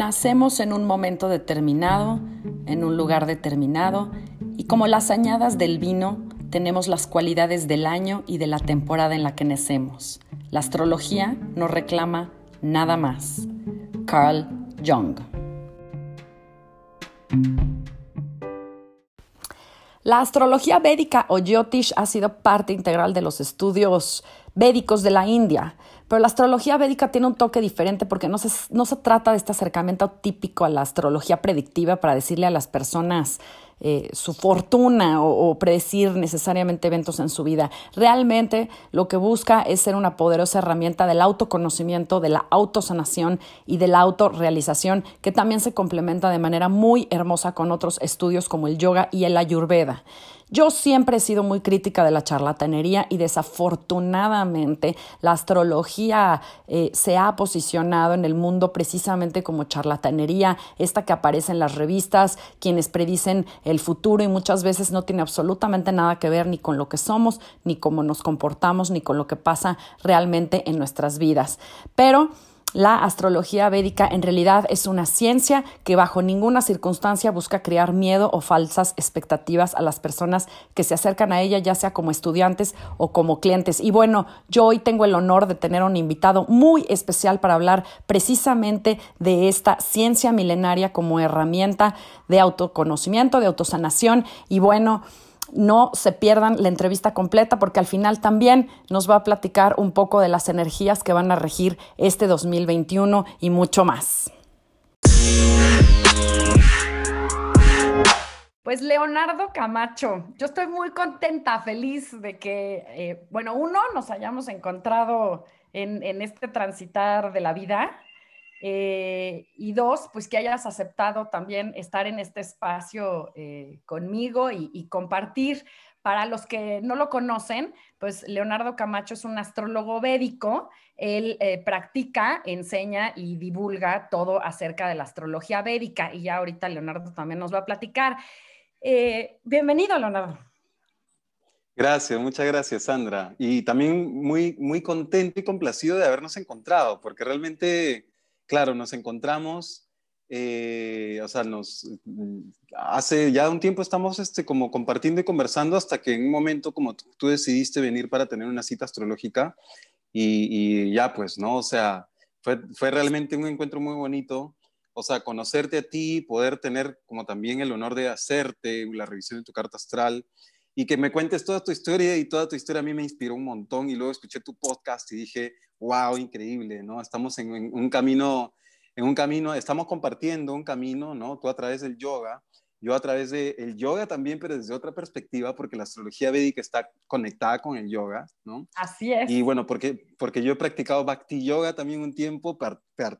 Nacemos en un momento determinado, en un lugar determinado, y como las añadas del vino, tenemos las cualidades del año y de la temporada en la que nacemos. La astrología no reclama nada más. Carl Jung. La astrología védica o Jyotish ha sido parte integral de los estudios védicos de la India. Pero la astrología védica tiene un toque diferente porque no se, no se trata de este acercamiento típico a la astrología predictiva para decirle a las personas eh, su fortuna o, predecir necesariamente eventos en su vida. Realmente lo que busca es ser una poderosa herramienta del autoconocimiento, de la autosanación y de la autorrealización que también se complementa de manera muy hermosa con otros estudios como el yoga y el ayurveda. Yo siempre he sido muy crítica de la charlatanería y desafortunadamente la astrología eh, se ha posicionado en el mundo precisamente como charlatanería, esta que aparece en las revistas, quienes predicen el futuro y muchas veces no tiene absolutamente nada que ver ni con lo que somos, ni cómo nos comportamos, ni con lo que pasa realmente en nuestras vidas. Pero la astrología védica en realidad es una ciencia que bajo ninguna circunstancia busca crear miedo o falsas expectativas a las personas que se acercan a ella, ya sea como estudiantes o como clientes. Y bueno, yo hoy tengo el honor de tener un invitado muy especial para hablar precisamente de esta ciencia milenaria como herramienta de autoconocimiento, de autosanación. Y bueno, no se pierdan la entrevista completa porque al final también nos va a platicar un poco de las energías que van a regir este 2021 y mucho más. Pues Leonardo Camacho, yo estoy muy contenta, feliz de que, eh, bueno, uno, nos hayamos encontrado en, en este transitar de la vida eh, y dos, pues que hayas aceptado también estar en este espacio eh, conmigo y, compartir. Para los que no lo conocen, pues Leonardo Camacho es un astrólogo védico. Él eh, practica, enseña y divulga todo acerca de la astrología védica. Y ya ahorita Leonardo también nos va a platicar. bienvenido, Leonardo. Gracias, muchas gracias, Sandra. Y también muy, muy contento y complacido de habernos encontrado, porque realmente claro, nos encontramos, eh, o sea, nos, hace ya un tiempo estamos este, como compartiendo y conversando hasta que en un momento como tú, decidiste venir para tener una cita astrológica y, ya pues, ¿no? O sea, fue, fue realmente un encuentro muy bonito. O sea, conocerte a ti, poder tener como también el honor de hacerte la revisión de tu carta astral y que me cuentes toda tu historia y toda tu historia a mí me inspiró un montón y luego escuché tu podcast y dije, wow, increíble, ¿no? Estamos en, un camino, en un camino, estamos compartiendo un camino, ¿no? Tú a través del yoga, yo a través del yoga también, pero desde otra perspectiva, porque la astrología védica está conectada con el yoga, ¿no? Así es. Y bueno, porque, porque yo he practicado bhakti yoga también un tiempo,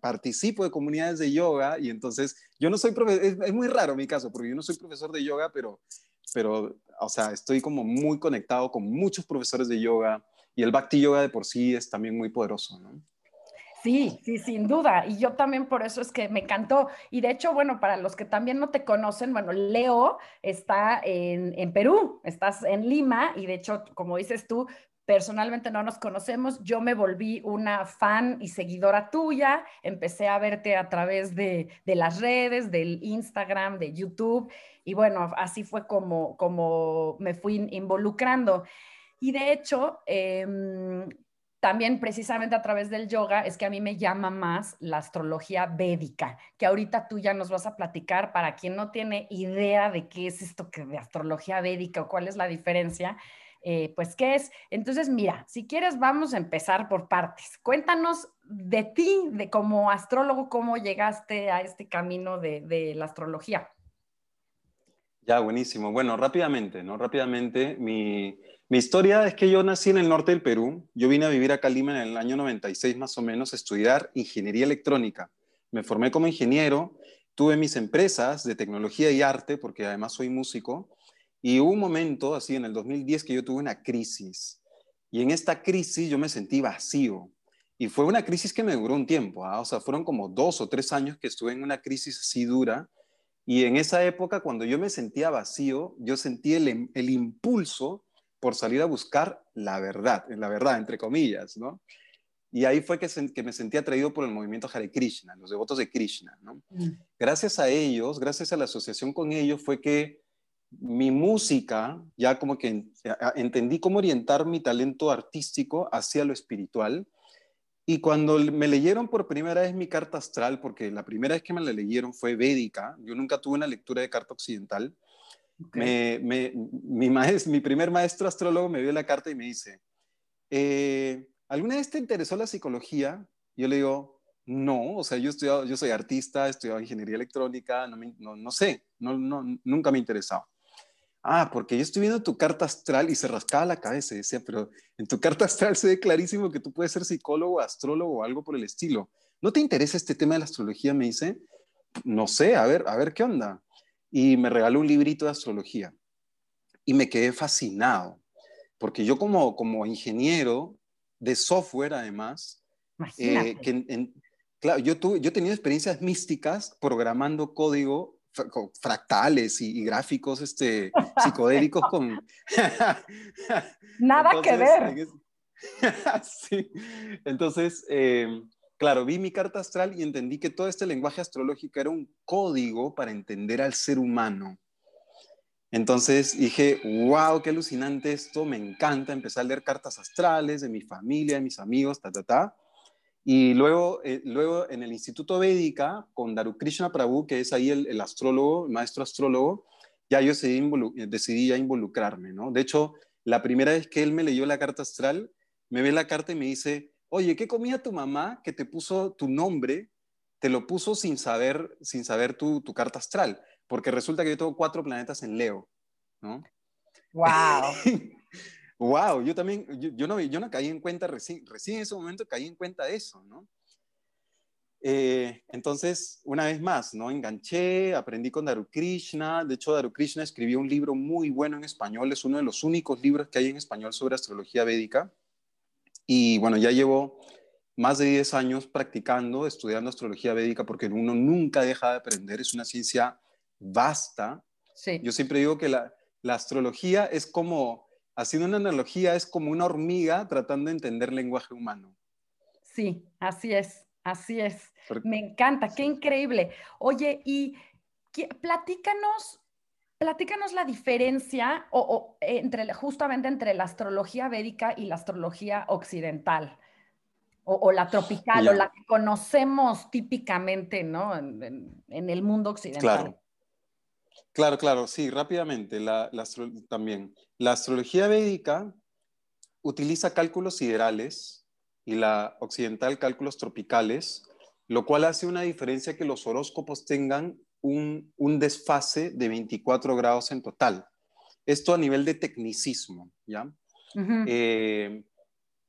participo de comunidades de yoga y entonces yo no soy profesor, es, es, muy raro mi caso, porque yo no soy profesor de yoga, pero, pero, o sea, estoy como muy conectado con muchos profesores de yoga, y el Bhakti Yoga de por sí es también muy poderoso, ¿no? Sí, sí, sin duda. Y yo también por eso es que me encantó. Y de hecho, bueno, para los que también no te conocen, bueno, Leo está en, en Perú, estás en Lima y de hecho, como dices tú, personalmente no nos conocemos, yo me volví una fan y seguidora tuya, empecé a verte a través de, de, las redes, del Instagram, de YouTube, y bueno, así fue como, como me fui involucrando. Y de hecho, em, también precisamente a través del yoga es que a mí me llama más la astrología védica, que ahorita tú ya nos vas a platicar para quien no tiene idea de qué es esto que de astrología védica o cuál es la diferencia. Eh, pues qué es. Entonces, mira, si quieres, vamos a empezar por partes. Cuéntanos de ti, de como astrólogo, cómo llegaste a este camino de, la astrología. Ya, buenísimo. Bueno, rápidamente, ¿no? Rápidamente, mi, mi historia es que yo nací en el norte del Perú. Yo vine a vivir a Calima en el año 96 más o menos a estudiar ingeniería electrónica. Me formé como ingeniero, tuve mis empresas de tecnología y arte, porque además soy músico, y hubo un momento, así en el 2010, que yo tuve una crisis. Y en esta crisis yo me sentí vacío. Y fue una crisis que me duró un tiempo, ¿ah? o sea, fueron como dos o tres años que estuve en una crisis así dura. Y en esa época, cuando yo me sentía vacío, yo sentí el, el impulso por salir a buscar la verdad, la verdad, entre comillas, ¿no? Y ahí fue que, que, me sentí atraído por el movimiento Hare Krishna, los devotos de Krishna. ¿no? Mm. Gracias a ellos, gracias a la asociación con ellos, fue que mi música, ya como que entendí cómo orientar mi talento artístico hacia lo espiritual. Y cuando me leyeron por primera vez mi carta astral, porque la primera vez que me la leyeron fue védica, yo nunca tuve una lectura de carta occidental, me, mi, maestro, mi primer maestro astrólogo me vio la carta y me dice, eh, ¿alguna vez te interesó la psicología? Yo le digo, no, o sea, yo, yo soy artista, he estudiado ingeniería electrónica, no, no, no sé, no, no, nunca me ha interesado ah, porque yo estoy viendo tu carta astral y se rascaba la cabeza y decía, pero en tu carta astral se ve clarísimo que tú puedes ser psicólogo, astrólogo o algo por el estilo. ¿No te interesa este tema de la astrología? Me dice, no sé, a ver, a ver qué onda. Y me regaló un librito de astrología y me quedé fascinado, porque yo como, como ingeniero de software además, eh, que claro, yo, tuve, yo tenía experiencias místicas programando código fractales y, gráficos este, psicodélicos con... Nada que ver. sí. Entonces, em, claro, vi mi carta astral y entendí que todo este lenguaje astrológico era un código para entender al ser humano. Entonces dije, wow, qué alucinante esto, me encanta. Empecé a leer cartas astrales de mi familia, de mis amigos, ta, ta, ta. Y luego, eh, luego en el Instituto Védica, con Darukrishna Prabhu, que es ahí el, astrólogo, el maestro astrólogo, ya yo decidí, decidí ya involucrarme, ¿no? De hecho, la primera vez que él me leyó la carta astral, me ve la carta y me dice, oye, ¿qué comía tu mamá que te puso tu nombre? Te lo puso sin saber, sin saber tu, tu carta astral, porque resulta que yo tengo cuatro planetas en Leo, ¿no? ¡Wow! wow, yo también, yo, no, yo no caí en cuenta, recién, recién en ese momento caí en cuenta de eso, ¿no? Eh, entonces, una vez más, ¿no? Enganché, aprendí con Daru Krishna. De hecho, Daru Krishna escribió un libro muy bueno en español. Es uno de los únicos libros que hay en español sobre astrología védica. Y bueno, ya llevo más de 10 años practicando, estudiando astrología védica, porque uno nunca deja de aprender. Es una ciencia vasta. Sí. Yo siempre digo que la, la astrología es como haciendo una analogía, es como una hormiga tratando de entender lenguaje humano. Sí, así es, así es. Me encanta, qué increíble. Oye, y platícanos, platícanos la diferencia o, entre, justamente entre la astrología védica y la astrología occidental. O, la tropical, o la que conocemos típicamente, ¿no? En, el mundo occidental. Claro. Claro, claro, sí, rápidamente, la, también. La astrología védica utiliza cálculos siderales y la occidental cálculos tropicales, lo cual hace una diferencia que los horóscopos tengan un, desfase de 24 grados en total. Esto a nivel de tecnicismo, ¿ya? Eh,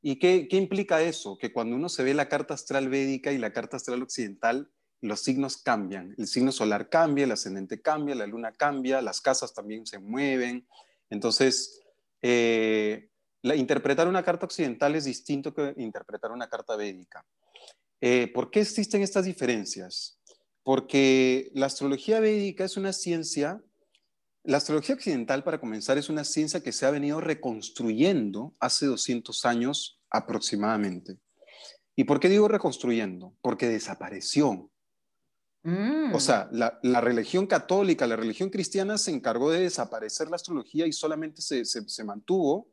¿Y qué, qué implica eso? Que cuando uno se ve la carta astral védica y la carta astral occidental, los signos cambian. El signo solar cambia, el ascendente cambia, la luna cambia, las casas también se mueven. Entonces, eh, interpretar una carta occidental es distinto que interpretar una carta védica. Eh, ¿Por qué existen estas diferencias? Porque la astrología védica es una ciencia, la astrología occidental, para comenzar, es una ciencia que se ha venido reconstruyendo hace 200 años aproximadamente. ¿Y por qué digo reconstruyendo? Porque desapareció. O mm. sea, la, religión católica, la religión cristiana se encargó de desaparecer la astrología y solamente se, mantuvo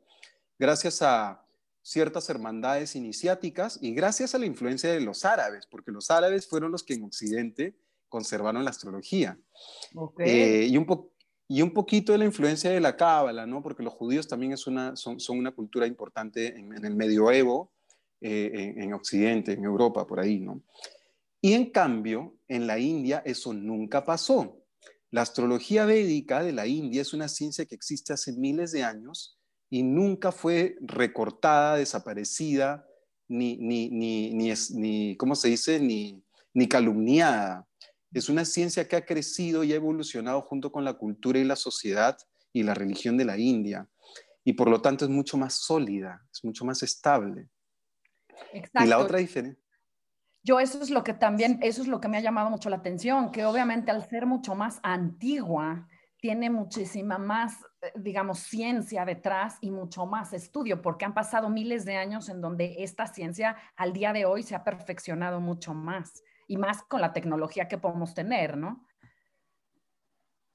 gracias a ciertas hermandades iniciáticas y gracias a la influencia de los árabes, porque los árabes fueron los que en Occidente conservaron la astrología. Eh, y, un y un poquito de la influencia de la cábala, ¿no? Porque los judíos también es una, son, una cultura importante en, el medioevo, eh, en, en, Occidente, en Europa, por ahí, ¿no? Y en cambio, en la India eso nunca pasó. La astrología védica de la India es una ciencia que existe hace miles de años y nunca fue recortada, desaparecida, ni, ni, ni, ni, ni ¿cómo se dice? Ni, ni calumniada. Es una ciencia que ha crecido y ha evolucionado junto con la cultura y la sociedad y la religión de la India. Y por lo tanto es mucho más sólida, es mucho más estable. Exacto. Y la otra diferencia. Yo eso es lo que también, eso es lo que me ha llamado mucho la atención, que obviamente al ser mucho más antigua, tiene muchísima más, eh, digamos, ciencia detrás y mucho más estudio, porque han pasado miles de años en donde esta ciencia al día de hoy se ha perfeccionado mucho más y más con la tecnología que podemos tener, ¿no?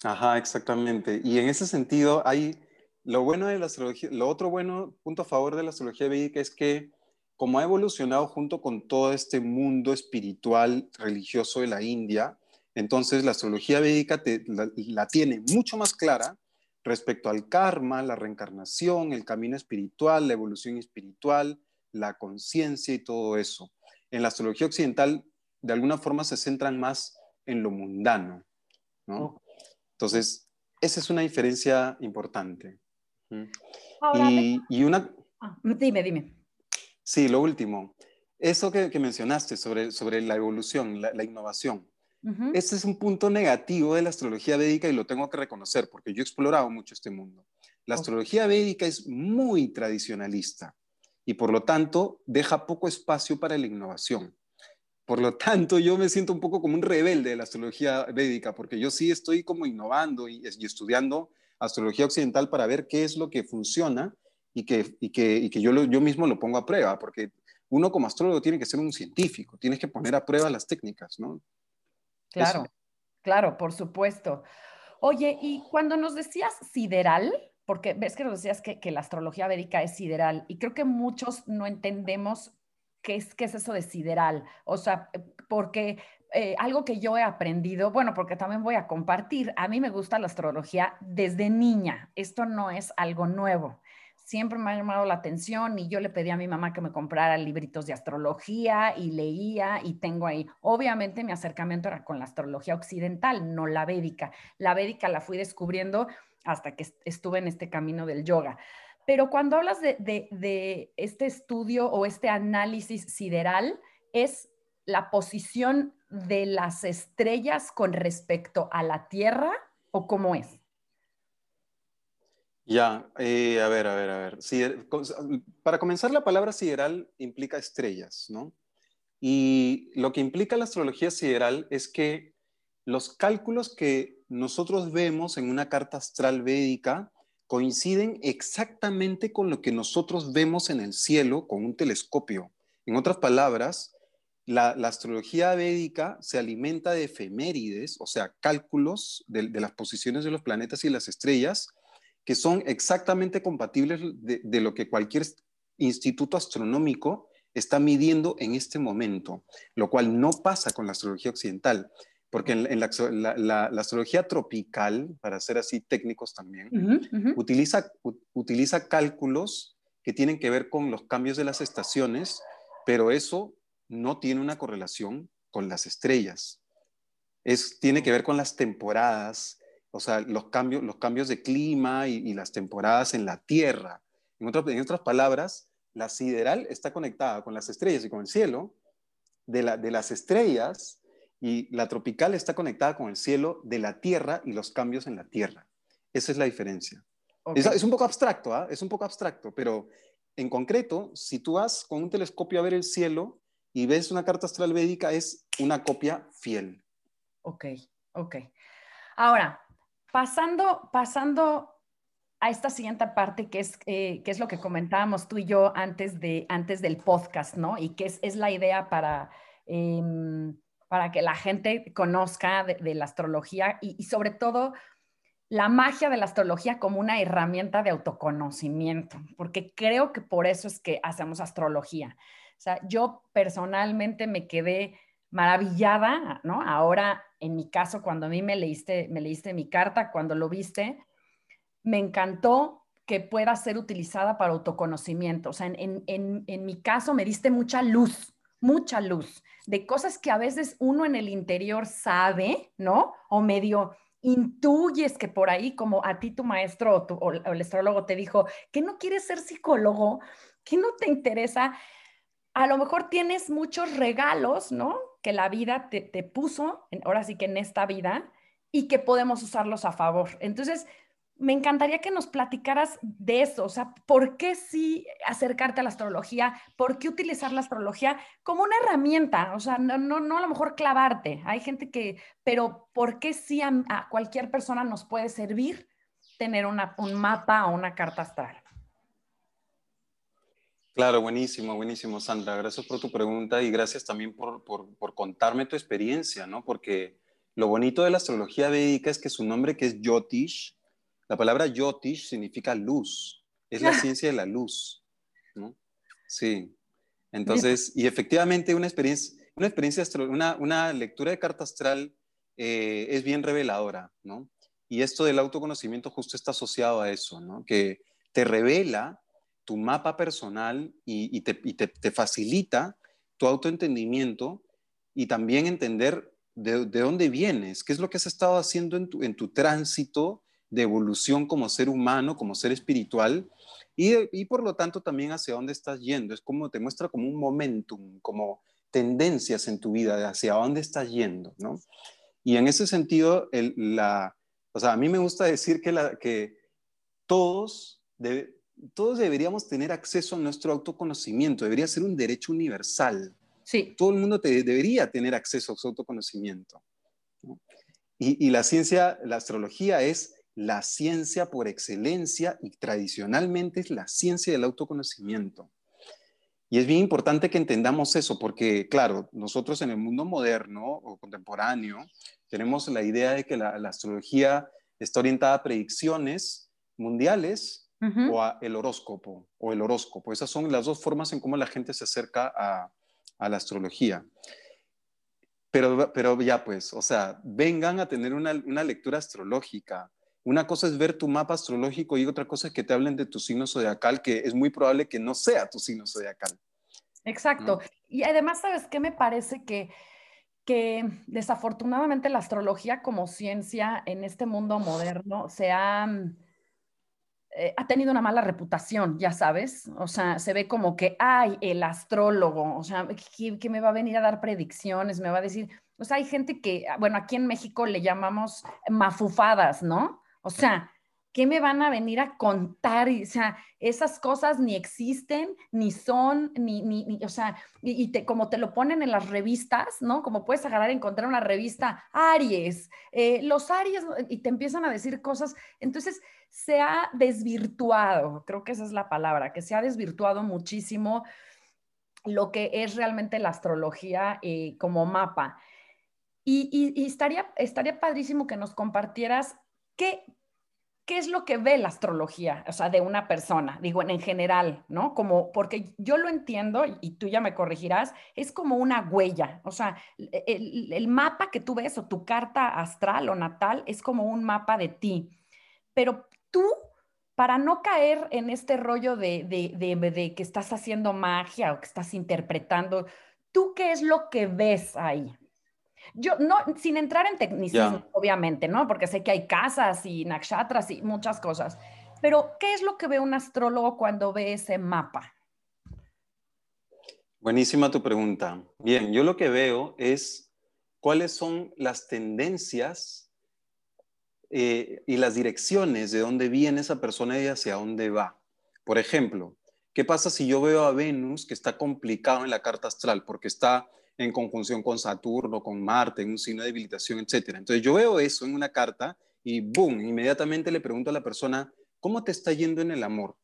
Ajá, exactamente. Y en ese sentido hay lo bueno de la astrología, lo otro bueno, punto a favor de la astrología védica es que como ha evolucionado junto con todo este mundo espiritual religioso de la India, entonces la astrología védica la, tiene mucho más clara respecto al karma, la reencarnación, el camino espiritual, la evolución espiritual, la conciencia y todo eso. En la astrología occidental, de alguna forma se centran más en lo mundano, ¿no? Entonces, esa es una diferencia importante. y, una... Ah, dime, dime. Sí, lo último. Eso que, mencionaste sobre, sobre la evolución, la, innovación. Este es un punto negativo de la astrología védica y lo tengo que reconocer porque yo he explorado mucho este mundo. La astrología védica es muy tradicionalista y por lo tanto deja poco espacio para la innovación. Por lo tanto, yo me siento un poco como un rebelde de la astrología védica porque yo sí estoy como innovando y, y estudiando astrología occidental para ver qué es lo que funciona y que, y que, y que yo, yo mismo lo pongo a prueba, porque uno como astrólogo tiene que ser un científico, tienes que poner a prueba las técnicas, ¿no? Claro, claro, por supuesto. Oye, y cuando nos decías sideral, porque ves que nos decías que, que, la astrología védica es sideral, y creo que muchos no entendemos qué es, qué es eso de sideral. O sea, porque eh, algo que yo he aprendido, bueno, porque también voy a compartir, a mí me gusta la astrología desde niña, esto no es algo nuevo siempre me ha llamado la atención y yo le pedí a mi mamá que me comprara libritos de astrología y leía y tengo ahí. Obviamente mi acercamiento era con la astrología occidental, no la védica. La védica la fui descubriendo hasta que estuve en este camino del yoga. Pero cuando hablas de, de este estudio o este análisis sideral, es la posición de las estrellas con respecto a la Tierra o cómo es? Ya, eh, a ver, a ver, a ver. para comenzar, la palabra sideral implica estrellas, ¿no? Y lo que implica la astrología sideral es que los cálculos que nosotros vemos en una carta astral védica coinciden exactamente con lo que nosotros vemos en el cielo con un telescopio. En otras palabras, la, astrología védica se alimenta de efemérides, o sea, cálculos de las posiciones de los planetas y las estrellas, que son exactamente compatibles de, lo que cualquier instituto astronómico está midiendo en este momento, lo cual no pasa con la astrología occidental, porque en, la, astrología tropical, para ser así técnicos también, Utiliza, utiliza cálculos que tienen que ver con los cambios de las estaciones, pero eso no tiene una correlación con las estrellas. Es, tiene que ver con las temporadas, o sea, los cambios, los cambios de clima y, las temporadas en la Tierra. En, en, otras palabras, la sideral está conectada con las estrellas y con el cielo de, la, de las estrellas y la tropical está conectada con el cielo de la Tierra y los cambios en la Tierra. Esa es la diferencia. Es, un poco abstracto, ¿ah? es un poco abstracto, pero en concreto, si tú vas con un telescopio a ver el cielo y ves una carta astral védica, es una copia fiel. Ok, ok. Ahora, Pasando, pasando a esta siguiente parte, que es, eh, que es lo que comentábamos tú y yo antes, de, antes del podcast, ¿no? Y que es, la idea para, em, para que la gente conozca de, la astrología y, y, sobre todo la magia de la astrología como una herramienta de autoconocimiento, porque creo que por eso es que hacemos astrología. O sea, yo personalmente me quedé maravillada, ¿no? Ahora, en mi caso, cuando a mí me leíste, me leíste mi carta, cuando lo viste, me encantó que pueda ser utilizada para autoconocimiento. O sea, en, en, en, mi caso me diste mucha luz, mucha luz, de cosas que a veces uno en el interior sabe, ¿no? O medio intuyes que por ahí, como a ti tu maestro o, el astrólogo te dijo que no quieres ser psicólogo, que no te interesa, a lo mejor tienes muchos regalos, ¿no? Que la vida te, te puso, ahora sí que en esta vida, y que podemos usarlos a favor. Entonces, me encantaría que nos platicaras de eso, o sea, ¿por qué sí acercarte a la astrología? ¿Por qué utilizar la astrología como una herramienta? O sea, no, no, no a lo mejor clavarte. Hay gente que, pero ¿por qué sí a, cualquier persona nos puede servir tener una, un mapa o una carta astral? Claro, buenísimo, buenísimo, Sandra. Gracias por tu pregunta y gracias también por, por, por contarme tu experiencia, ¿no? Porque lo bonito de la astrología védica es que su nombre, que es Yotish, la palabra yotish significa luz, es la ciencia de la luz. ¿no? Sí. Entonces, y efectivamente una experiencia, una, experiencia una, una lectura de carta astral eh, es bien reveladora, ¿no? Y esto del autoconocimiento justo está asociado a eso, ¿no? Que te revela tu mapa personal y, te, te, facilita tu autoentendimiento y también entender de, de, dónde vienes, qué es lo que has estado haciendo en tu, en tu tránsito de evolución como ser humano, como ser espiritual, y, por lo tanto también hacia dónde estás yendo. Es como te muestra como un momentum, como tendencias en tu vida, hacia dónde estás yendo, ¿no? Y en ese sentido, la, o sea, a mí me gusta decir que, la, que todos, todos deberíamos tener acceso a nuestro autoconocimiento, debería ser un derecho universal. Sí. Todo el mundo debería tener acceso a su autoconocimiento. Y, y, la ciencia, la astrología es la ciencia por excelencia y tradicionalmente es la ciencia del autoconocimiento. Y es bien importante que entendamos eso porque, claro, nosotros en el mundo moderno o contemporáneo tenemos la idea de que la, astrología está orientada a predicciones mundiales o a el horóscopo o el horóscopo. Esas son las dos formas en cómo la gente se acerca a, la astrología. Pero, pero ya pues, o sea, vengan a tener una, una lectura astrológica, una cosa es ver tu mapa astrológico y otra cosa es que te hablen de tu signo zodiacal, que es muy probable que no sea tu signo zodiacal. Exacto. Y además, ¿sabes qué? Me parece que, que desafortunadamente la astrología como ciencia en este mundo moderno se ha, eh, ha tenido una mala reputación, ya sabes. O sea, se ve como que, ay, el astrólogo, o sea, que, que me va a venir a dar predicciones, me va a decir, o sea, hay gente que, bueno, aquí en México le llamamos mafufadas, ¿no? O sea, ¿qué me van a venir a contar? o sea, esas cosas ni existen, ni son, ni, ni, o sea, y, te, como te lo ponen en las revistas, ¿no? Como puedes agarrar y encontrar una revista, Aries, eh, los Aries, y te empiezan a decir cosas. Entonces, se ha desvirtuado, creo que esa es la palabra, que se ha desvirtuado muchísimo lo que es realmente la astrología eh, como mapa. Y, y, estaría, estaría padrísimo que nos compartieras ¿qué, ¿qué es lo que ve la astrología? O sea, de una persona, digo, en, general, ¿no? Como, porque yo lo entiendo, y tú ya me corregirás, es como una huella. O sea, el, el mapa que tú ves o tu carta astral o natal es como un mapa de ti. Pero tú para no caer en este rollo de, de, de, de, que estás haciendo magia o que estás interpretando, ¿tú qué es lo que ves ahí? Yo, no, sin entrar en tecnicismo, obviamente, ¿no? Porque sé que hay casas y nakshatras y muchas cosas. Pero, ¿qué es lo que ve un astrólogo cuando ve ese mapa? Buenísima tu pregunta. Bien, yo lo que veo es cuáles son las tendencias eh, y las direcciones de dónde viene esa persona y hacia dónde va. Por ejemplo, ¿qué pasa si yo veo a Venus que está complicado en la carta astral porque está en conjunción con Saturno, con Marte, en un signo de debilitación, etc. Entonces yo veo eso en una carta y boom, inmediatamente le pregunto a la persona, ¿cómo te está yendo en el amor?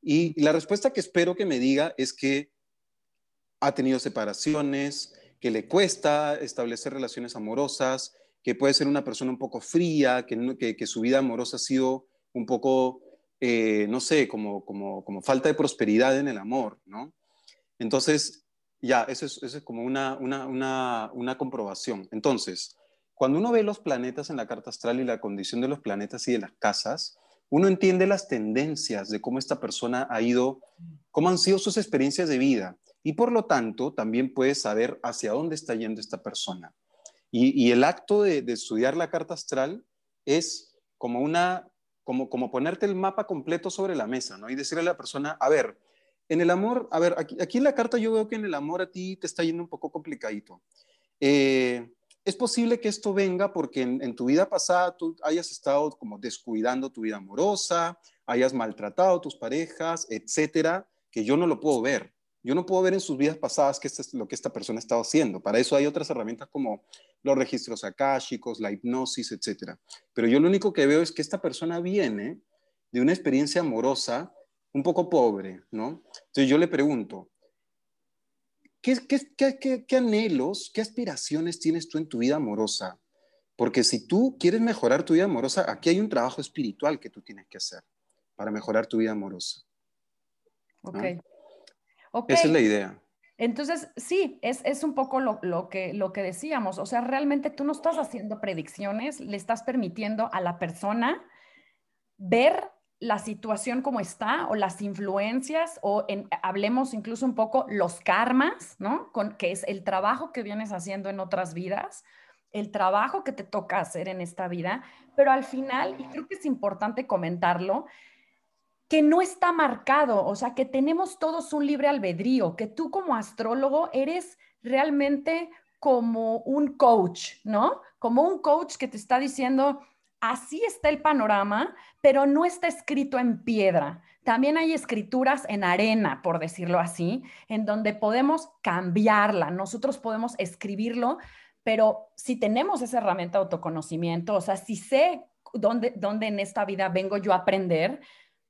Y la respuesta que espero que me diga es que ha tenido separaciones, que le cuesta establecer relaciones amorosas, que puede ser una persona un poco fría, que, que, su vida amorosa ha sido un poco, eh, no sé, como, como, como falta de prosperidad en el amor, ¿no? Entonces, ya, eso es, como una, una, comprobación. Entonces, cuando uno ve los planetas en la carta astral y la condición de los planetas y de las casas, uno entiende las tendencias de cómo esta persona ha ido, cómo han sido sus experiencias de vida. Y por lo tanto, también puede saber hacia dónde está yendo esta persona. Y, el acto de, estudiar la carta astral es como una, como, como ponerte el mapa completo sobre la mesa, ¿no? Y decirle a la persona, a ver, en el amor, a ver, aquí, en la carta yo veo que en el amor a ti te está yendo un poco complicadito. Eh, es posible que esto venga porque en, tu vida pasada tú hayas estado como descuidando tu vida amorosa, hayas maltratado a tus parejas, etcétera, que yo no lo puedo ver. Yo no puedo ver en sus vidas pasadas qué es lo que esta persona ha estado haciendo. Para eso hay otras herramientas como los registros akáshicos, la hipnosis, etcétera. Pero yo lo único que veo es que esta persona viene de una experiencia amorosa un poco pobre, ¿no? Entonces yo le pregunto, ¿qué, anhelos, qué aspiraciones tienes tú en tu vida amorosa? Porque si tú quieres mejorar tu vida amorosa, aquí hay un trabajo espiritual que tú tienes que hacer para mejorar tu vida amorosa. Ok. Esa es la idea. Entonces, sí, es, es un poco lo, lo, que, lo que decíamos. O sea, realmente tú no estás haciendo predicciones, le estás permitiendo a la persona ver la situación como está o las influencias o en, hablemos incluso un poco los karmas, ¿no? Con, que es el trabajo que vienes haciendo en otras vidas, el trabajo que te toca hacer en esta vida, pero al final, y creo que es importante comentarlo, que no está marcado, o sea, que tenemos todos un libre albedrío, que tú como astrólogo eres realmente como un coach, ¿no? Como un coach que te está diciendo, así está el panorama, pero no está escrito en piedra. También hay escrituras en arena, por decirlo así, en donde podemos cambiarla. Nosotros podemos escribirlo, pero si tenemos esa herramienta de autoconocimiento, o sea, si sé dónde, dónde en esta vida vengo yo a aprender,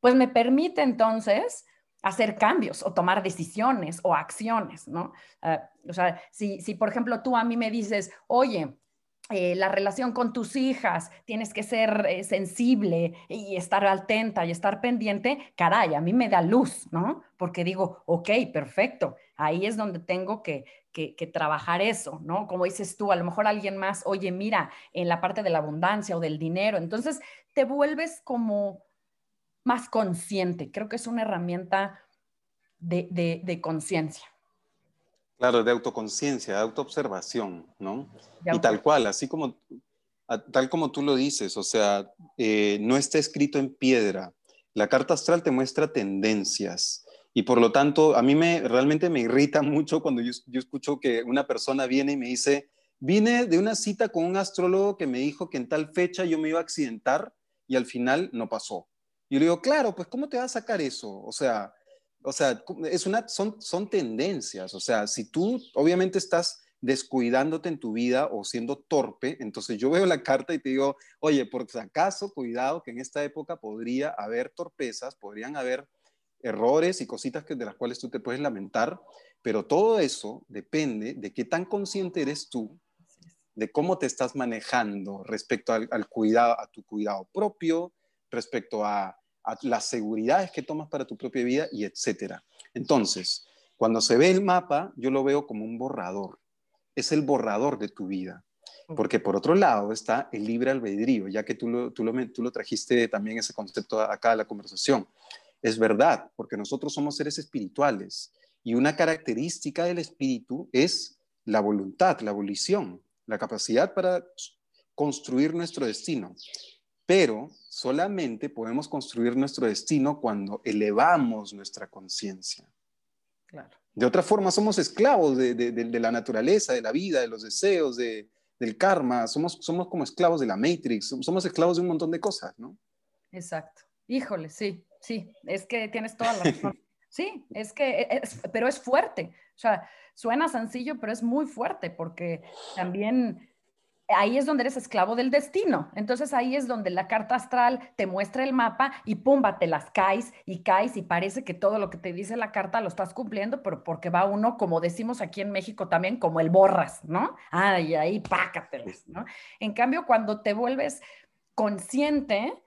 pues me permite entonces hacer cambios o tomar decisiones o acciones, ¿no? Ah, o sea, si, si por ejemplo tú a mí me dices, oye, eh, la relación con tus hijas, tienes que ser eh, sensible y estar atenta y estar pendiente, caray, a mí me da luz, ¿no? Porque digo, ok, perfecto, ahí es donde tengo que, que, trabajar eso, ¿no? Como dices tú, a lo mejor alguien más, oye, mira, en la parte de la abundancia o del dinero, entonces te vuelves como más consciente, creo que es una herramienta de, de conciencia. Claro, de autoconciencia, de autoobservación, ¿no? y tal cual, así como, tal como tú lo dices, o sea, eh, no está escrito en piedra. La carta astral te muestra tendencias y por lo tanto a mí me realmente me irrita mucho cuando yo, yo escucho que una persona viene y me dice, vine de una cita con un astrólogo que me dijo que en tal fecha yo me iba a accidentar y al final no pasó. Y yo le digo, claro, pues ¿cómo te va a sacar eso? O sea, o sea, es una, son, son tendencias. O sea, si tú obviamente estás descuidándote en tu vida o siendo torpe, entonces yo veo la carta y te digo, oye, por si acaso, cuidado que en esta época podría haber torpezas, podrían haber errores y cositas que, de las cuales tú te puedes lamentar, pero todo eso depende de qué tan consciente eres tú de cómo te estás manejando respecto al, al cuidado, a tu cuidado propio, respecto a las seguridades que tomas para tu propia vida y etcétera. Entonces, cuando se ve el mapa, yo lo veo como un borrador. Es el borrador de tu vida. Porque por otro lado está el libre albedrío, ya que tú lo, tú lo, tú lo trajiste también ese concepto acá a la conversación. Es verdad, porque nosotros somos seres espirituales y una característica del espíritu es la voluntad, la volición, la capacidad para construir nuestro destino. Pero solamente podemos construir nuestro destino cuando elevamos nuestra conciencia. De otra forma, somos esclavos de, la naturaleza, de la vida, de los deseos, del karma. Somos, somos como esclavos de la Matrix, somos esclavos de un montón de cosas, ¿no? Exacto. Híjole, sí, sí, es que tienes toda la razón. Sí, es que, es, pero es fuerte. O sea, suena sencillo, pero es muy fuerte porque también ahí es donde eres esclavo del destino. Entonces ahí es donde la carta astral te muestra el mapa y pumba, te las caes y caes y parece que todo lo que te dice la carta lo estás cumpliendo, pero porque va uno, como decimos aquí en México también, como el borras, ¿no? Ah, y ahí pácatelas, ¿no? En cambio, cuando te vuelves consciente,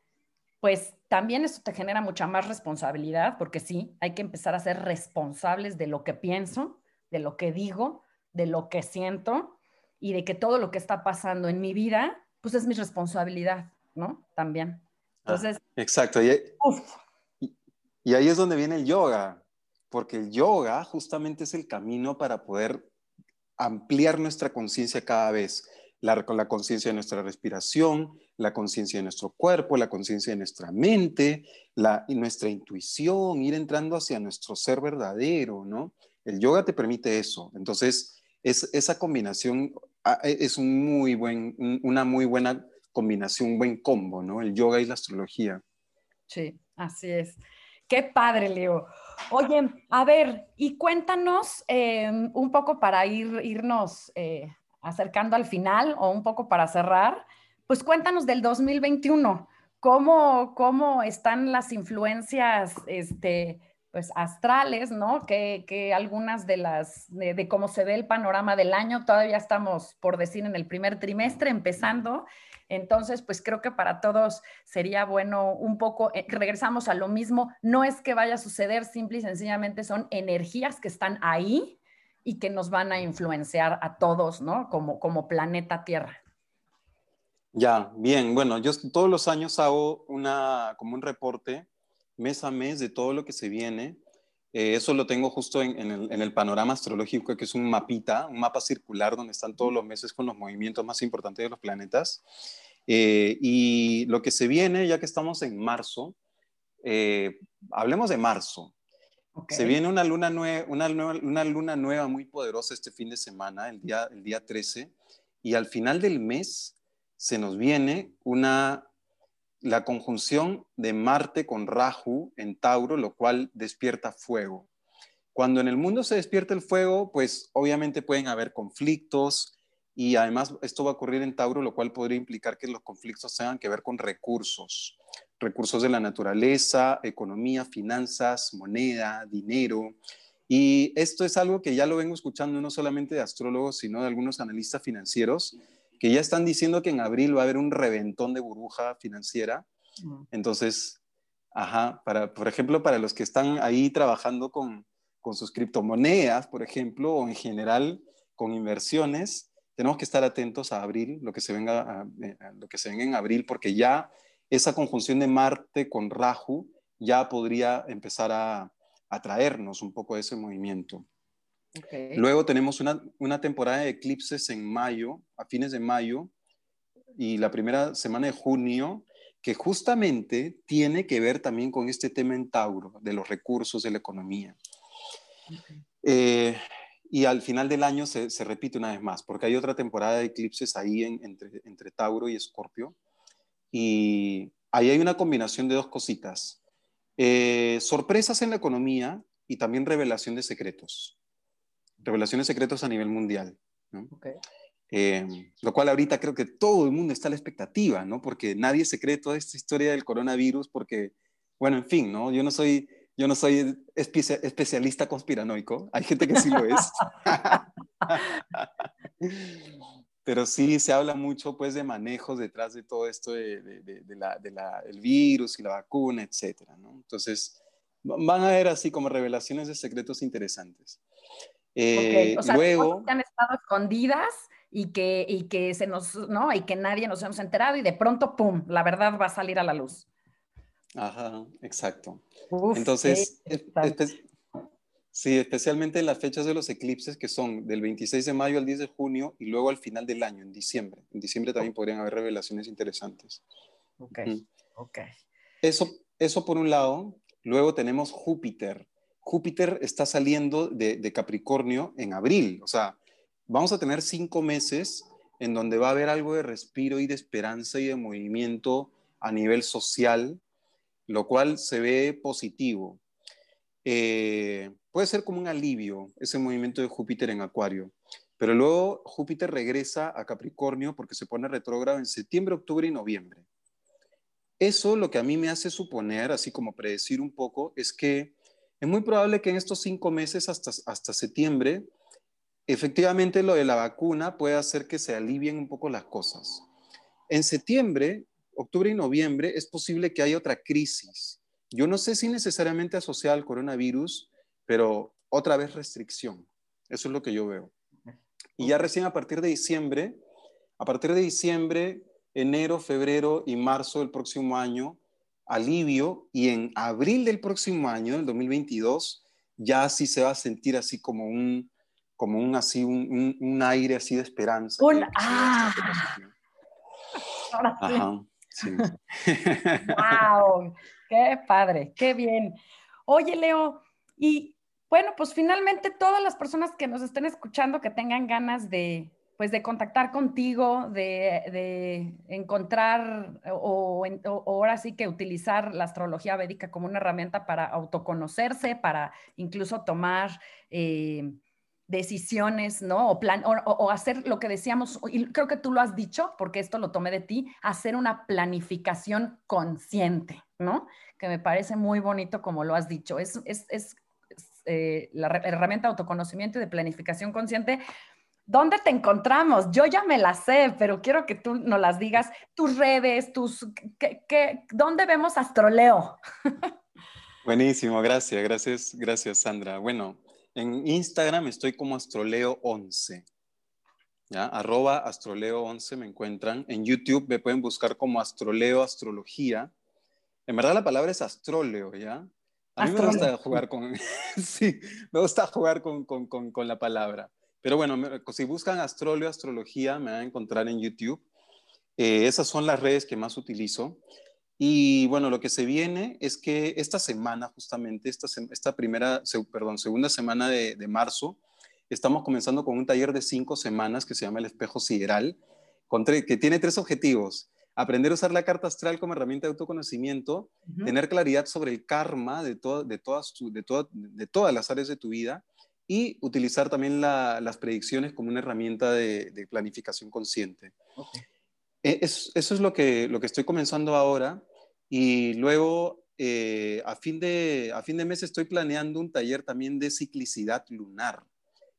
pues también eso te genera mucha más responsabilidad, porque sí, hay que empezar a ser responsables de lo que pienso, de lo que digo, de lo que siento y de que todo lo que está pasando en mi vida, pues es mi responsabilidad, ¿no? También. Ah, Entonces. exacto. Y, y, ahí es donde viene el yoga, porque el yoga justamente es el camino para poder ampliar nuestra conciencia cada vez. la, la conciencia de nuestra respiración, la conciencia de nuestro cuerpo, la conciencia de nuestra mente, la, nuestra intuición, ir entrando hacia nuestro ser verdadero, ¿no? El yoga te permite eso. Entonces, es, esa combinación ah, es un muy buen, una muy buena combinación, un buen combo, ¿no? El yoga y la astrología. Sí, así es. Qué padre, Leo. Oye, a ver, y cuéntanos em, un poco para ir, irnos eh, acercando al final o un poco para cerrar, pues cuéntanos del 2021. ¿Cómo, cómo están las influencias este, pues, astrales, ¿no? Que, algunas de las, de, cómo se ve el panorama del año, todavía estamos, por decir, en el primer trimestre, empezando. Entonces, pues creo que para todos sería bueno un poco, eh, regresamos a lo mismo, no es que vaya a suceder, simple y sencillamente son energías que están ahí y que nos van a influenciar a todos, ¿no? Como, como planeta Tierra. Ya, bien, bueno, yo todos los años hago una, como un reporte mes a mes de todo lo que se viene. Eh, eso lo tengo justo en, el, panorama astrológico, que es un mapita, un mapa circular donde están todos los meses con los movimientos más importantes de los planetas. Eh, y lo que se viene, ya que estamos en marzo, eh, hablemos de marzo. Se viene una luna, una, una, luna nueva muy poderosa este fin de semana, el día, el día 13, y al final del mes se nos viene una, la conjunción de Marte con Rahu en Tauro, lo cual despierta fuego. Cuando en el mundo se despierta el fuego, pues obviamente pueden haber conflictos y además esto va a ocurrir en Tauro, lo cual podría implicar que los conflictos tengan que ver con recursos, recursos de la naturaleza, economía, finanzas, moneda, dinero. Y esto es algo que ya lo vengo escuchando no solamente de astrólogos, sino de algunos analistas financieros, que ya están diciendo que en abril va a haber un reventón de burbuja financiera. Mm. Entonces, ajá, para, por ejemplo, para los que están ahí trabajando con, con sus criptomonedas, por ejemplo, o en general con inversiones, tenemos que estar atentos a abril, lo que se venga, eh, lo que se venga en abril, porque ya esa conjunción de Marte con Rahu ya podría empezar a atraernos un poco de ese movimiento. Luego tenemos una, una, temporada de eclipses en mayo, a fines de mayo, y la primera semana de junio, que justamente tiene que ver también con este tema en Tauro, de los recursos de la economía. Eh, y al final del año se, se, repite una vez más, porque hay otra temporada de eclipses ahí entre, entre Tauro y Escorpio, y ahí hay una combinación de dos cositas. Eh, sorpresas en la economía y también revelación de secretos revelaciones secretos a nivel mundial. Eh, lo cual ahorita creo que todo el mundo está a la expectativa, ¿no? Porque nadie se cree toda esta historia del coronavirus porque, bueno, en fin, ¿no? Yo no soy, yo no soy especialista conspiranoico, hay gente que sí lo es. Pero sí se habla mucho, pues, de manejos detrás de todo esto de, de, de la, la, el virus y la vacuna, etcétera, ¿no? Entonces, van a ver así como revelaciones de secretos interesantes. Eh, o sea, luego que han estado escondidas y que, y que se nos, ¿no? Y que nadie nos hemos enterado y de pronto, ¡pum!, la verdad va a salir a la luz. Ajá, exacto. Entonces, sí, especialmente en las fechas de los eclipses que son del 26 de mayo al 10 de junio y luego al final del año, en diciembre. En diciembre también podrían haber revelaciones interesantes. Ok, ok. Eso, eso por un lado. Luego tenemos Júpiter. Júpiter está saliendo de, Capricornio en abril. O sea, vamos a tener cinco meses en donde va a haber algo de respiro y de esperanza y de movimiento a nivel social, lo cual se ve positivo. Eh, puede ser como un alivio ese movimiento de Júpiter en Acuario, pero luego Júpiter regresa a Capricornio porque se pone retrógrado en septiembre, octubre y noviembre. Eso lo que a mí me hace suponer, así como predecir un poco, es que es muy probable que en estos cinco meses hasta, hasta septiembre, efectivamente lo de la vacuna puede hacer que se alivien un poco las cosas. En septiembre, octubre y noviembre es posible que haya otra crisis. Yo no sé si necesariamente asociada al coronavirus, pero otra vez restricción. Eso es lo que yo veo. Y ya recién a partir de diciembre, a partir de diciembre, enero, febrero y marzo del próximo año, alivio y en abril del próximo año, del 2022, ya sí se va a sentir así como un, como un así, un, un, aire así de esperanza. Un, ah. Ajá, sí. ¡Wow! ¡Qué padre! ¡Qué bien! Oye, Leo, y bueno, pues finalmente todas las personas que nos estén escuchando que tengan ganas de, pues de contactar contigo, de, encontrar o, ahora sí que utilizar la astrología védica como una herramienta para autoconocerse, para incluso tomar eh, decisiones, ¿no? O, plan, o, hacer lo que decíamos, y creo que tú lo has dicho, porque esto lo tomé de ti, hacer una planificación consciente, ¿no? Que me parece muy bonito como lo has dicho. Es, es, es, eh, la herramienta de autoconocimiento y de planificación consciente ¿Dónde te encontramos? Yo ya me la sé, pero quiero que tú nos las digas, tus redes, tus, ¿qué, dónde vemos Astroleo? Buenísimo, gracias, gracias, gracias Sandra. Bueno, en Instagram estoy como Astroleo11, ¿ya? Arroba Astroleo11 me encuentran. En YouTube me pueden buscar como Astroleo Astrología. En verdad la palabra es astróleo, ¿ya? A mí me gusta jugar con, sí, me gusta jugar con, con, con la palabra. Pero bueno, si buscan astrología, astrología, me van a encontrar en YouTube. Eh, esas son las redes que más utilizo. Y bueno, lo que se viene es que esta semana, justamente, esta, esta primera, perdón, segunda semana de, marzo, estamos comenzando con un taller de cinco semanas que se llama El Espejo Sideral, que tiene tres objetivos. Aprender a usar la carta astral como herramienta de autoconocimiento, tener claridad sobre el karma de, de, todas de, de todas las áreas de tu vida y utilizar también las predicciones como una herramienta de, planificación consciente. E, eso es lo que, lo que estoy comenzando ahora y luego eh, a, fin de, a fin de mes estoy planeando un taller también de ciclicidad lunar,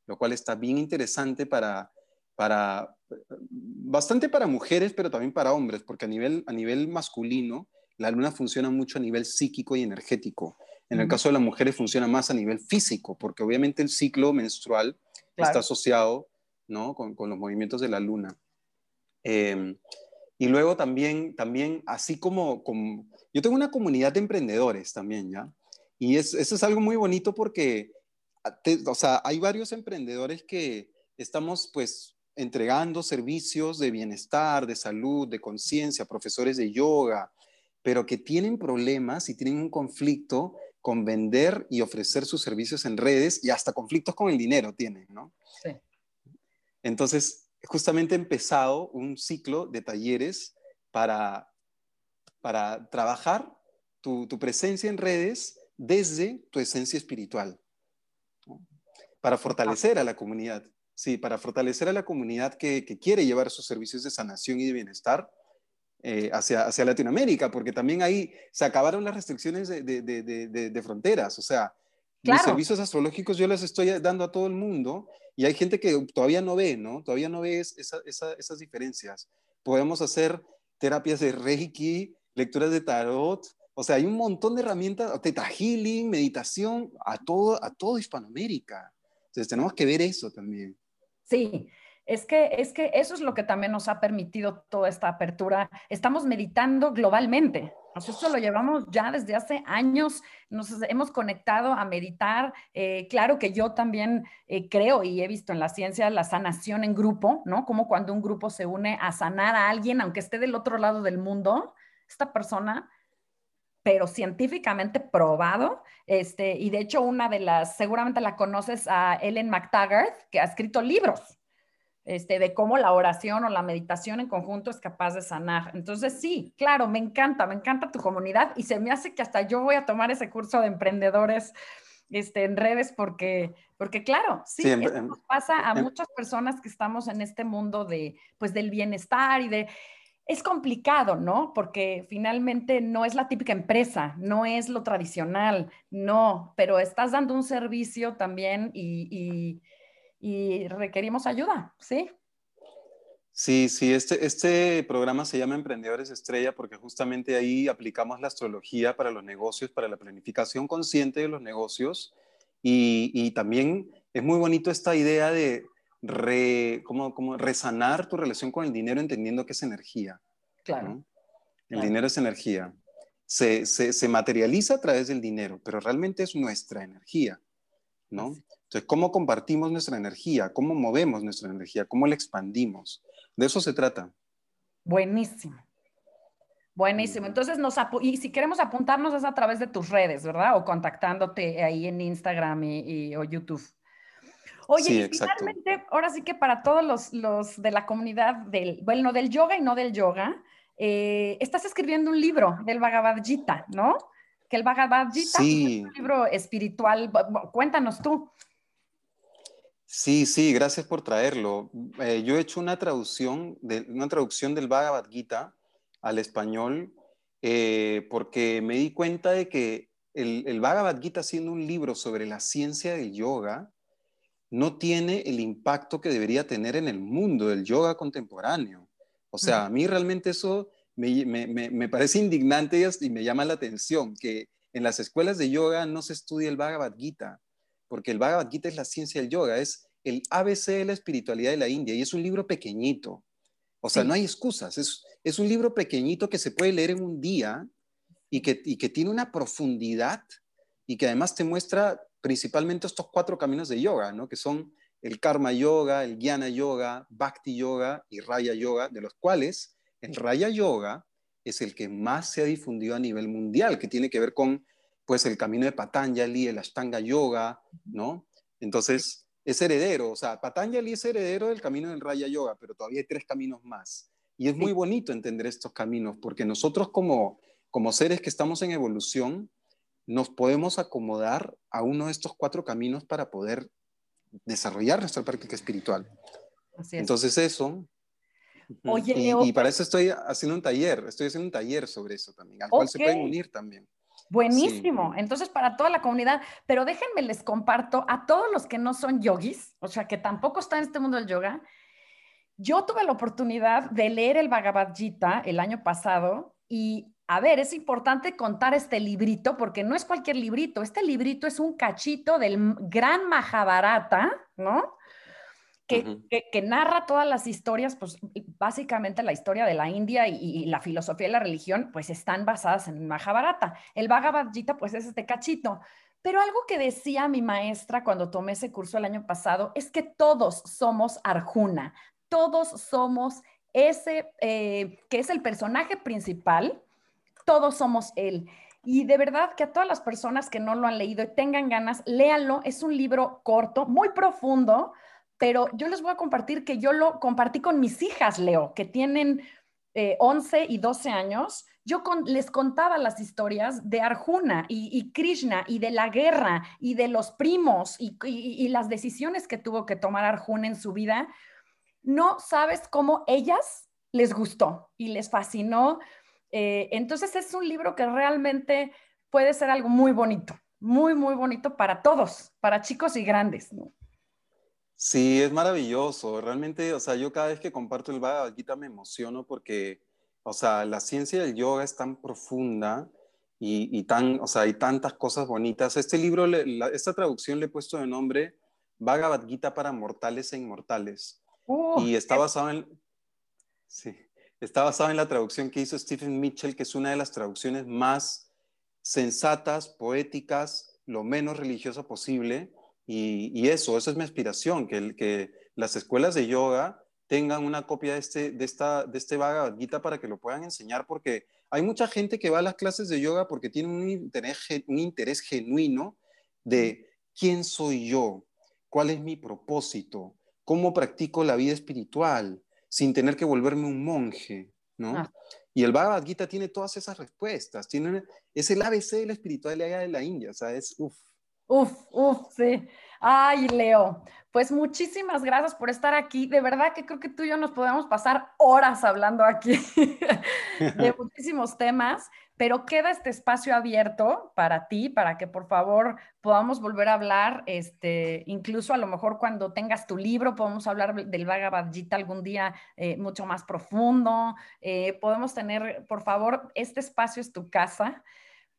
lo cual está bien interesante para, para bastante para mujeres, pero también para hombres, porque a nivel, a nivel masculino la luna funciona mucho a nivel psíquico y energético. En el caso de las mujeres funciona más a nivel físico, porque obviamente el ciclo menstrual está asociado ¿no? con, los movimientos de la luna. Em, y luego también, también así como, como, yo tengo una comunidad de emprendedores también, ¿ya? Y es, eso es algo muy bonito porque, o sea, hay varios emprendedores que estamos pues entregando servicios de bienestar, de salud, de conciencia, profesores de yoga, pero que tienen problemas y tienen un conflicto con vender y ofrecer sus servicios en redes y hasta conflictos con el dinero tienen, ¿no? Sí. Entonces, justamente he empezado un ciclo de talleres para, para trabajar tu, presencia en redes desde tu esencia espiritual, para fortalecer a la comunidad, sí, para fortalecer a la comunidad que, que quiere llevar sus servicios de sanación y de bienestar eh, hacia, hacia Latinoamérica, porque también ahí se acabaron las restricciones de, de, de, de fronteras. O sea, los servicios astrológicos yo les estoy dando a todo el mundo y hay gente que todavía no ve, ¿no? Todavía no ve esa, esa, esas diferencias. Podemos hacer terapias de Reiki, lecturas de tarot, o sea, hay un montón de herramientas, teta healing, meditación, a todo, a todo Hispanoamérica. Entonces tenemos que ver eso también. Sí, es que, es que eso es lo que también nos ha permitido toda esta apertura. Estamos meditando globalmente. Esto lo llevamos ya desde hace años, nos hemos conectado a meditar. Eh, claro que yo también eh, creo y he visto en la ciencia la sanación en grupo, ¿no? Como cuando un grupo se une a sanar a alguien, aunque esté del otro lado del mundo, esta persona, pero científicamente probado, este, y de hecho una de las, seguramente la conoces a Ellen McTaggart, que ha escrito libros este, de cómo la oración o la meditación en conjunto es capaz de sanar. Entonces, sí, claro, me encanta, me encanta tu comunidad y se me hace que hasta yo voy a tomar ese curso de emprendedores este, en redes porque, porque claro, sí, nos pasa a muchas personas que estamos en este mundo de, pues, del bienestar y de... Es complicado, ¿no? Porque finalmente no es la típica empresa, no es lo tradicional, no, pero estás dando un servicio también y y requerimos ayuda, ¿sí? Sí, sí, este, este programa se llama Emprendedores Estrella porque justamente ahí aplicamos la astrología para los negocios, para la planificación consciente de los negocios y, y también es muy bonito esta idea de re, como, como resanar tu relación con el dinero entendiendo que es energía. Claro. El dinero es energía. Se, se, se, materializa a través del dinero, pero realmente es nuestra energía, ¿no? Entonces, ¿cómo compartimos nuestra energía? ¿Cómo movemos nuestra energía? ¿Cómo la expandimos? De eso se trata. Buenísimo. Buenísimo. Entonces, nos y si queremos apuntarnos es a través de tus redes, ¿verdad? O contactándote ahí en Instagram y, o YouTube. Oye, y finalmente, ahora sí que para todos los, los, de la comunidad del, bueno, del yoga y no del yoga, eh, estás escribiendo un libro del Bhagavad Gita, ¿no? Que el Bhagavad Gita es un libro espiritual. Cuéntanos tú. Sí, sí, gracias por traerlo. Eh, yo he hecho una traducción, de, una traducción del Bhagavad Gita al español eh, porque me di cuenta de que el, el Bhagavad Gita, siendo un libro sobre la ciencia del yoga, no tiene el impacto que debería tener en el mundo del yoga contemporáneo. O sea, a mí realmente eso me, me, me, parece indignante y me llama la atención, que en las escuelas de yoga no se estudia el Bhagavad Gita, porque el Bhagavad Gita es la ciencia del yoga, es el ABC de la espiritualidad de la India y es un libro pequeñito. O sea, no hay excusas, es, es un libro pequeñito que se puede leer en un día y que, y que tiene una profundidad y que además te muestra principalmente estos cuatro caminos de yoga, ¿no? que son el karma yoga, el jnana yoga, bhakti yoga y raya yoga, de los cuales el raya yoga es el que más se ha difundido a nivel mundial, que tiene que ver con pues el camino de Patanjali, el Ashtanga yoga, ¿no? Entonces, es heredero, o sea, Patanjali es heredero del camino del raya yoga, pero todavía hay tres caminos más. Y es muy bonito entender estos caminos, porque nosotros como, como seres que estamos en evolución, nos podemos acomodar a uno de estos cuatro caminos para poder desarrollar nuestra práctica espiritual. Entonces eso. Oye, y, para eso estoy haciendo un taller, estoy haciendo un taller sobre eso también, al cual se pueden unir también. Buenísimo. Entonces, para toda la comunidad, pero déjenme les comparto a todos los que no son yogis, o sea, que tampoco están en este mundo del yoga. Yo tuve la oportunidad de leer el Bhagavad Gita el año pasado y a ver, es importante contar este librito porque no es cualquier librito. Este librito es un cachito del gran Mahabharata, ¿no? Que, que, narra todas las historias, pues básicamente la historia de la India y, la filosofía y la religión, pues están basadas en Mahabharata. El Bhagavad Gita, pues es este cachito. Pero algo que decía mi maestra cuando tomé ese curso el año pasado es que todos somos Arjuna, todos somos ese eh, que es el personaje principal todos somos Él. Y de verdad que a todas las personas que no lo han leído y tengan ganas, léanlo. Es un libro corto, muy profundo, pero yo les voy a compartir que yo lo compartí con mis hijas, Leo, que tienen 11 eh, y 12 años. Yo les contaba las historias de Arjuna y, Krishna y de la guerra y de los primos y las decisiones que tuvo que tomar Arjuna en su vida. No sabes cómo ellas les gustó y les fascinó eh, entonces es un libro que realmente puede ser algo muy bonito, muy, muy bonito para todos, para chicos y grandes. Sí, es maravilloso. Realmente, o sea, yo cada vez que comparto el Bhagavad Gita me emociono porque, o sea, la ciencia del yoga es tan profunda y, tan, o sea, hay tantas cosas bonitas. Este libro, esta traducción le he puesto de nombre Bhagavad Gita para mortales e inmortales. Uh, y está basado en... Sí. Está basado en la traducción que hizo Stephen Mitchell, que es una de las traducciones más sensatas, poéticas, lo menos religiosa posible. Y, eso, eso es mi aspiración, que, que las escuelas de yoga tengan una copia de este, de, esta, de este Bhagavad Gita para que lo puedan enseñar, porque hay mucha gente que va a las clases de yoga porque tiene un interés, un interés genuino de quién soy yo, cuál es mi propósito, cómo practico la vida espiritual, sin tener que volverme un monje, ¿no? Ah. Y el Bhagavad Gita tiene todas esas respuestas, tiene, es el ABC de la espiritualidad de la India, o sea, es uff. Uf, uf, sí. Ay, Leo, pues muchísimas gracias por estar aquí. De verdad que creo que tú y yo nos podemos pasar horas hablando aquí de muchísimos temas, pero queda este espacio abierto para ti, para que por favor podamos volver a hablar, este, incluso a lo mejor cuando tengas tu libro, podemos hablar del Bhagavad Gita algún día eh, mucho más profundo. Eh, podemos tener, por favor, este espacio es tu casa.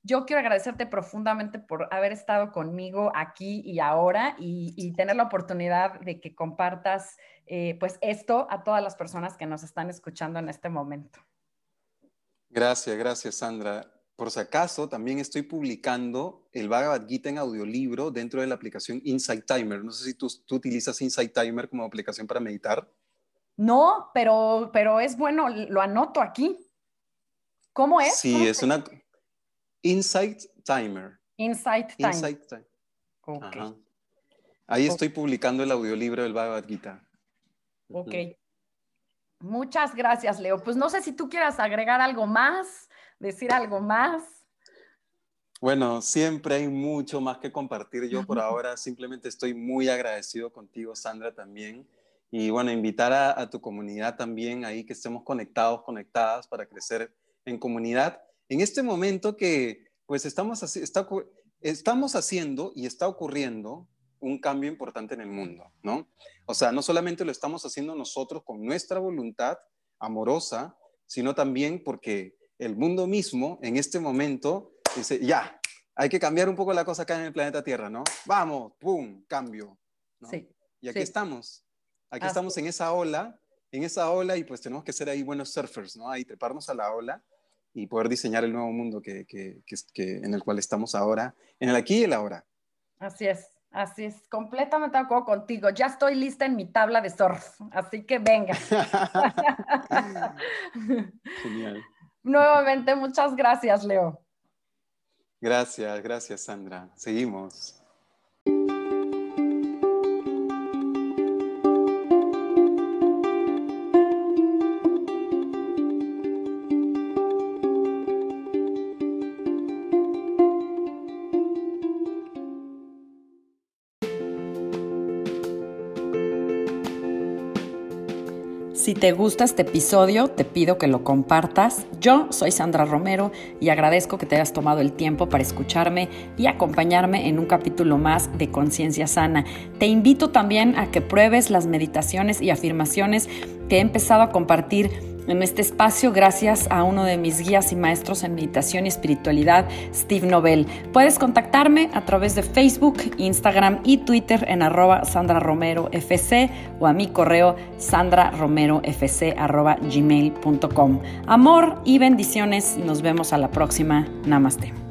Yo quiero agradecerte profundamente por haber estado conmigo aquí y ahora y, tener la oportunidad de que compartas eh, pues esto a todas las personas que nos están escuchando en este momento. Gracias, gracias Sandra. por si acaso, también estoy publicando el Bhagavad Gita en audiolibro dentro de la aplicación Insight Timer. No sé si tú, tú utilizas Insight Timer como aplicación para meditar. No, pero, pero es bueno, lo anoto aquí. ¿Cómo es? Sí, es una Insight Timer. Insight Timer. Insight Timer. Ahí estoy publicando el audiolibro del Bhagavad Gita. Ok. Muchas gracias, Leo. Pues no sé si tú quieras agregar algo más, decir algo más. Bueno, siempre hay mucho más que compartir. Yo por ahora simplemente estoy muy agradecido contigo, Sandra, también. Y bueno, invitar a, tu comunidad también ahí que estemos conectados, conectadas para crecer en comunidad. En este momento que pues estamos, está, estamos haciendo y está ocurriendo un cambio importante en el mundo, ¿no? O sea, no solamente lo estamos haciendo nosotros con nuestra voluntad amorosa, sino también porque el mundo mismo en este momento dice, ya, hay que cambiar un poco la cosa acá en el planeta Tierra, ¿no? Vamos, ¡pum! Cambio. Sí. Y aquí estamos. Aquí estamos en esa ola, en esa ola y pues tenemos que ser ahí buenos surfers, ¿no? Ahí treparnos a la ola y poder diseñar el nuevo mundo que, que, que, en el cual estamos ahora, en el aquí y el ahora. Así es. Así es, completamente de acuerdo contigo. Ya estoy lista en mi tabla de surf, así que venga. Genial. Nuevamente, muchas gracias, Leo. Gracias, gracias, Sandra. Seguimos. Te gusta este episodio, te pido que lo compartas. Yo soy Sandra Romero y agradezco que te hayas tomado el tiempo para escucharme y acompañarme en un capítulo más de Conciencia Sana. Te invito también a que pruebes las meditaciones y afirmaciones que he empezado a compartir en este espacio gracias a uno de mis guías y maestros en meditación y espiritualidad, Steve Nobel. Puedes contactarme a través de Facebook, Instagram y Twitter en arroba Sandra Romero FC o a mi correo sandraromerofc arroba gmail.com. Amor y bendiciones. Nos vemos a la próxima. Namaste.